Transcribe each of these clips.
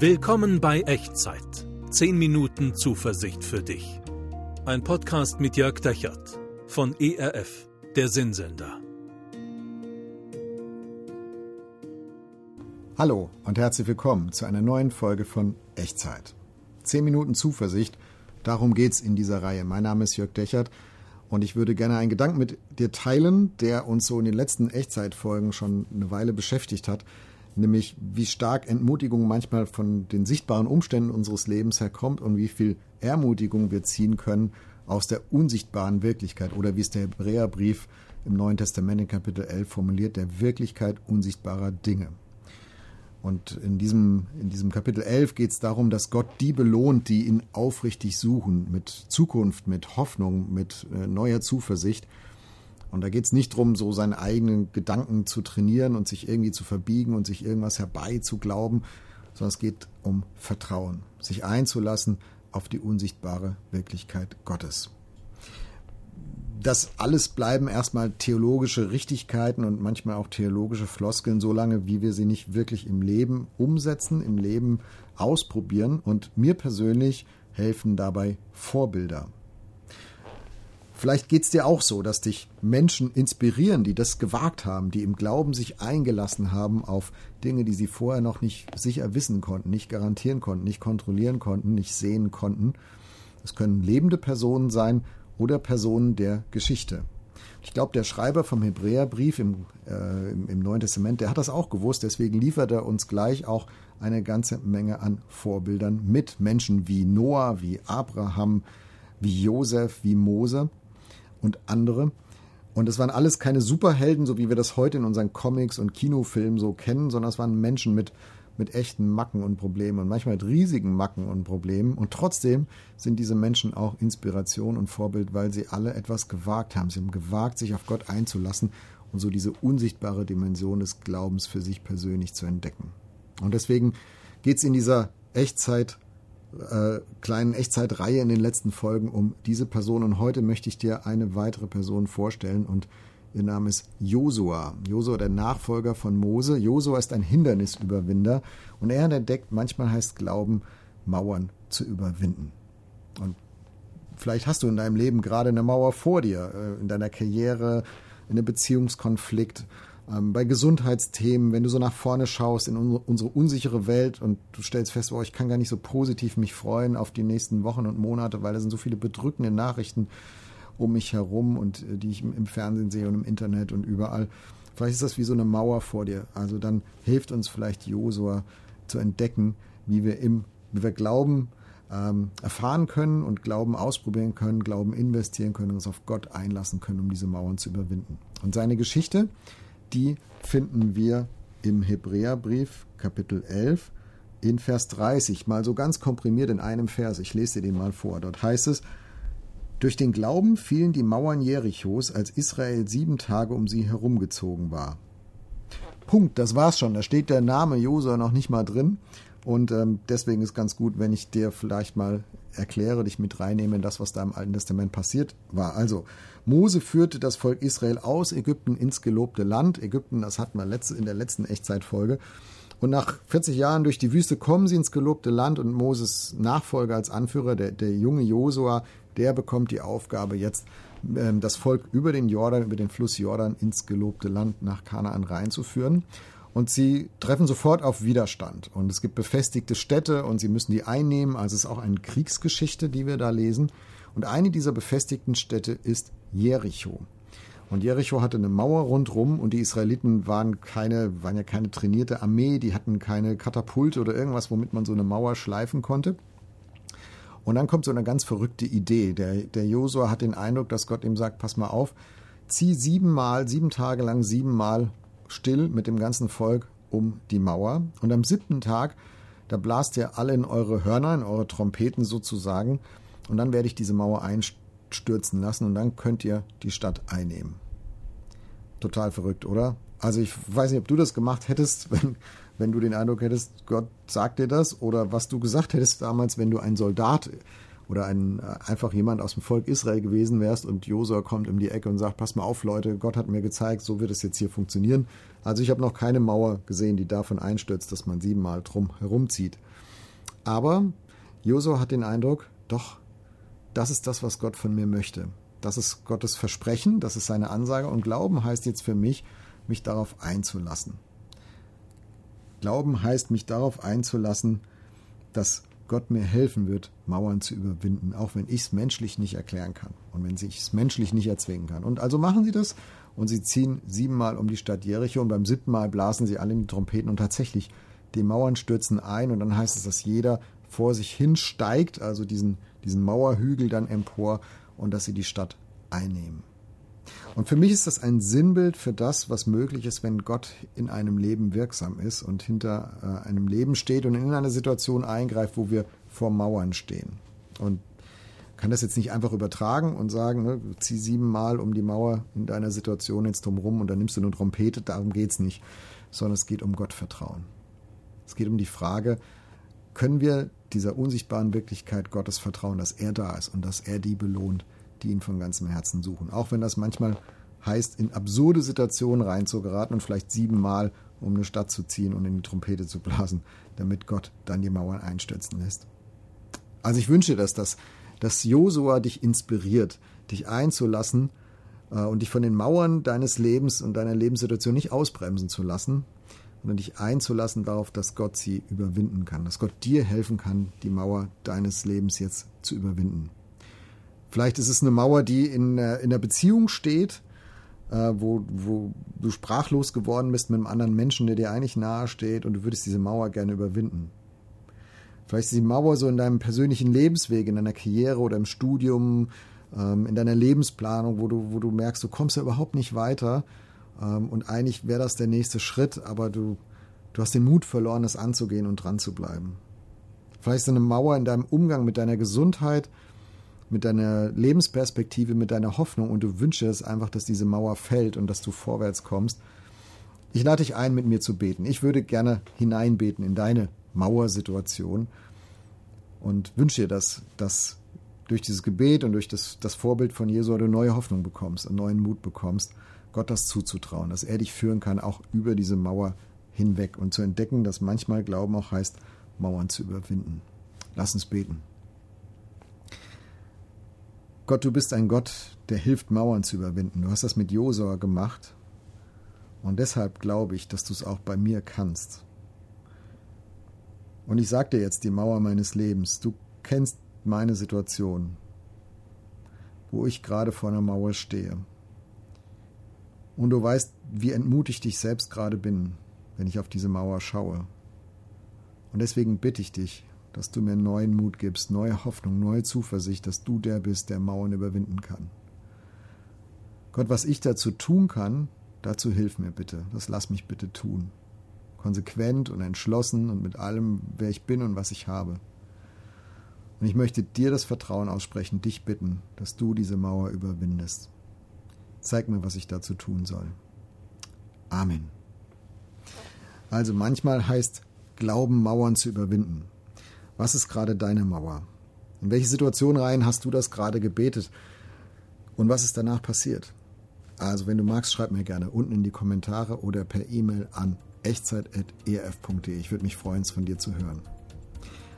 Willkommen bei Echtzeit. 10 Minuten Zuversicht für dich. Ein Podcast mit Jörg Dechert von ERF, der Sinnsender. Hallo und herzlich willkommen zu einer neuen Folge von Echtzeit. 10 Minuten Zuversicht, darum geht's in dieser Reihe. Mein Name ist Jörg Dechert und ich würde gerne einen Gedanken mit dir teilen, der uns so in den letzten Echtzeitfolgen schon eine Weile beschäftigt hat, nämlich wie stark Entmutigung manchmal von den sichtbaren Umständen unseres Lebens herkommt und wie viel Ermutigung wir ziehen können aus der unsichtbaren Wirklichkeit oder wie es der Hebräerbrief im Neuen Testament in Kapitel 11 formuliert, der Wirklichkeit unsichtbarer Dinge. Und in diesem, in diesem Kapitel 11 geht es darum, dass Gott die belohnt, die ihn aufrichtig suchen, mit Zukunft, mit Hoffnung, mit äh, neuer Zuversicht. Und da geht es nicht darum, so seine eigenen Gedanken zu trainieren und sich irgendwie zu verbiegen und sich irgendwas herbeizuglauben, sondern es geht um Vertrauen, sich einzulassen auf die unsichtbare Wirklichkeit Gottes das alles bleiben erstmal theologische Richtigkeiten und manchmal auch theologische Floskeln, solange wie wir sie nicht wirklich im Leben umsetzen, im Leben ausprobieren. Und mir persönlich helfen dabei Vorbilder. Vielleicht geht es dir auch so, dass dich Menschen inspirieren, die das gewagt haben, die im Glauben sich eingelassen haben auf Dinge, die sie vorher noch nicht sicher wissen konnten, nicht garantieren konnten, nicht kontrollieren konnten, nicht sehen konnten. Es können lebende Personen sein, oder Personen der Geschichte. Ich glaube, der Schreiber vom Hebräerbrief im, äh, im, im, Neuen Testament, der hat das auch gewusst, deswegen liefert er uns gleich auch eine ganze Menge an Vorbildern mit Menschen wie Noah, wie Abraham, wie Josef, wie Mose und andere. Und es waren alles keine Superhelden, so wie wir das heute in unseren Comics und Kinofilmen so kennen, sondern es waren Menschen mit mit echten Macken und Problemen und manchmal mit riesigen Macken und Problemen. Und trotzdem sind diese Menschen auch Inspiration und Vorbild, weil sie alle etwas gewagt haben. Sie haben gewagt, sich auf Gott einzulassen und so diese unsichtbare Dimension des Glaubens für sich persönlich zu entdecken. Und deswegen geht es in dieser Echtzeit, äh, kleinen Echtzeitreihe in den letzten Folgen um diese Person. Und heute möchte ich dir eine weitere Person vorstellen und Ihr Name ist Josua. Josua, der Nachfolger von Mose. Josua ist ein Hindernisüberwinder und er entdeckt, manchmal heißt Glauben, Mauern zu überwinden. Und vielleicht hast du in deinem Leben gerade eine Mauer vor dir, äh, in deiner Karriere, in einem Beziehungskonflikt, ähm, bei Gesundheitsthemen, wenn du so nach vorne schaust in unsere unsichere Welt und du stellst fest, oh, ich kann gar nicht so positiv mich freuen auf die nächsten Wochen und Monate, weil da sind so viele bedrückende Nachrichten um mich herum und äh, die ich im Fernsehen sehe und im Internet und überall. Vielleicht ist das wie so eine Mauer vor dir. Also dann hilft uns vielleicht Josua zu entdecken, wie wir im, wie wir Glauben ähm, erfahren können und Glauben ausprobieren können, Glauben investieren können und uns auf Gott einlassen können, um diese Mauern zu überwinden. Und seine Geschichte, die finden wir im Hebräerbrief Kapitel 11 in Vers 30, mal so ganz komprimiert in einem Vers. Ich lese dir den mal vor. Dort heißt es, durch den Glauben fielen die Mauern Jerichos, als Israel sieben Tage um sie herumgezogen war. Punkt, das war's schon. Da steht der Name Josua noch nicht mal drin. Und ähm, deswegen ist ganz gut, wenn ich dir vielleicht mal erkläre, dich mit reinnehme in das, was da im Alten Testament passiert war. Also, Mose führte das Volk Israel aus Ägypten ins gelobte Land. Ägypten, das hatten wir in der letzten Echtzeitfolge. Und nach 40 Jahren durch die Wüste kommen sie ins gelobte Land und Moses Nachfolger als Anführer, der, der junge Josua, der bekommt die Aufgabe jetzt, ähm, das Volk über den Jordan, über den Fluss Jordan ins gelobte Land nach Kanaan reinzuführen. Und sie treffen sofort auf Widerstand. Und es gibt befestigte Städte und sie müssen die einnehmen. Also es ist auch eine Kriegsgeschichte, die wir da lesen. Und eine dieser befestigten Städte ist Jericho. Und Jericho hatte eine Mauer rundrum und die Israeliten waren keine, waren ja keine trainierte Armee, die hatten keine Katapulte oder irgendwas, womit man so eine Mauer schleifen konnte. Und dann kommt so eine ganz verrückte Idee. Der, der Josua hat den Eindruck, dass Gott ihm sagt, pass mal auf, zieh siebenmal, sieben Tage lang siebenmal still mit dem ganzen Volk um die Mauer. Und am siebten Tag, da blast ihr alle in eure Hörner, in eure Trompeten sozusagen. Und dann werde ich diese Mauer einstürzen lassen und dann könnt ihr die Stadt einnehmen. Total verrückt, oder? Also ich weiß nicht, ob du das gemacht hättest, wenn, wenn du den Eindruck hättest, Gott sagt dir das, oder was du gesagt hättest damals, wenn du ein Soldat oder ein, äh, einfach jemand aus dem Volk Israel gewesen wärst und Josua kommt um die Ecke und sagt, pass mal auf Leute, Gott hat mir gezeigt, so wird es jetzt hier funktionieren. Also ich habe noch keine Mauer gesehen, die davon einstürzt, dass man siebenmal drum herumzieht. Aber Josua hat den Eindruck, doch, das ist das, was Gott von mir möchte. Das ist Gottes Versprechen, das ist seine Ansage und Glauben heißt jetzt für mich, mich darauf einzulassen. Glauben heißt, mich darauf einzulassen, dass Gott mir helfen wird, Mauern zu überwinden, auch wenn ich es menschlich nicht erklären kann und wenn ich es menschlich nicht erzwingen kann. Und also machen sie das und sie ziehen siebenmal um die Stadt Jericho und beim siebten Mal blasen sie alle in die Trompeten und tatsächlich, die Mauern stürzen ein und dann heißt es, dass jeder vor sich hinsteigt, also diesen, diesen Mauerhügel dann empor und dass sie die Stadt einnehmen. Und für mich ist das ein Sinnbild für das, was möglich ist, wenn Gott in einem Leben wirksam ist und hinter äh, einem Leben steht und in eine Situation eingreift, wo wir vor Mauern stehen. Und kann das jetzt nicht einfach übertragen und sagen, ne, zieh siebenmal um die Mauer in deiner Situation jetzt drumherum und dann nimmst du eine Trompete, darum geht es nicht, sondern es geht um Gottvertrauen. Es geht um die Frage, können wir dieser unsichtbaren Wirklichkeit Gottes vertrauen, dass er da ist und dass er die belohnt, die ihn von ganzem Herzen suchen. Auch wenn das manchmal heißt, in absurde Situationen reinzugeraten und vielleicht siebenmal um eine Stadt zu ziehen und in die Trompete zu blasen, damit Gott dann die Mauern einstürzen lässt. Also ich wünsche, dass das, dass Josua dich inspiriert, dich einzulassen äh, und dich von den Mauern deines Lebens und deiner Lebenssituation nicht ausbremsen zu lassen, sondern dich einzulassen darauf, dass Gott sie überwinden kann, dass Gott dir helfen kann, die Mauer deines Lebens jetzt zu überwinden. Vielleicht ist es eine Mauer, die in, in der Beziehung steht, äh, wo, wo du sprachlos geworden bist mit einem anderen Menschen, der dir eigentlich nahe steht und du würdest diese Mauer gerne überwinden. Vielleicht ist die Mauer so in deinem persönlichen Lebensweg, in deiner Karriere oder im Studium, ähm, in deiner Lebensplanung, wo du, wo du merkst, du kommst ja überhaupt nicht weiter ähm, und eigentlich wäre das der nächste Schritt, aber du, du hast den Mut verloren, das anzugehen und dran zu bleiben. Vielleicht ist eine Mauer in deinem Umgang mit deiner Gesundheit, mit deiner Lebensperspektive, mit deiner Hoffnung und du wünschst einfach, dass diese Mauer fällt und dass du vorwärts kommst. Ich lade dich ein, mit mir zu beten. Ich würde gerne hineinbeten in deine Mauersituation und wünsche dir, dass, dass durch dieses Gebet und durch das, das Vorbild von Jesu du neue Hoffnung bekommst, einen neuen Mut bekommst, Gott das zuzutrauen, dass er dich führen kann, auch über diese Mauer hinweg und zu entdecken, dass manchmal Glauben auch heißt, Mauern zu überwinden. Lass uns beten. Gott, du bist ein Gott, der hilft, Mauern zu überwinden. Du hast das mit Josua gemacht. Und deshalb glaube ich, dass du es auch bei mir kannst. Und ich sage dir jetzt die Mauer meines Lebens. Du kennst meine Situation, wo ich gerade vor einer Mauer stehe. Und du weißt, wie entmutigt ich selbst gerade bin, wenn ich auf diese Mauer schaue. Und deswegen bitte ich dich, dass du mir neuen Mut gibst, neue Hoffnung, neue Zuversicht, dass du der bist, der Mauern überwinden kann. Gott, was ich dazu tun kann, dazu hilf mir bitte. Das lass mich bitte tun. Konsequent und entschlossen und mit allem, wer ich bin und was ich habe. Und ich möchte dir das Vertrauen aussprechen, dich bitten, dass du diese Mauer überwindest. Zeig mir, was ich dazu tun soll. Amen. Also manchmal heißt Glauben, Mauern zu überwinden. Was ist gerade deine Mauer? In welche Situation rein hast du das gerade gebetet? Und was ist danach passiert? Also, wenn du magst, schreib mir gerne unten in die Kommentare oder per E-Mail an echtzeit.erf.de. Ich würde mich freuen, es von dir zu hören.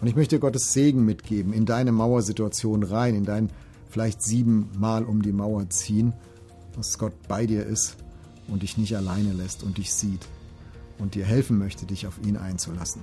Und ich möchte Gottes Segen mitgeben in deine Mauersituation rein, in dein vielleicht siebenmal um die Mauer ziehen, dass Gott bei dir ist und dich nicht alleine lässt und dich sieht und dir helfen möchte, dich auf ihn einzulassen.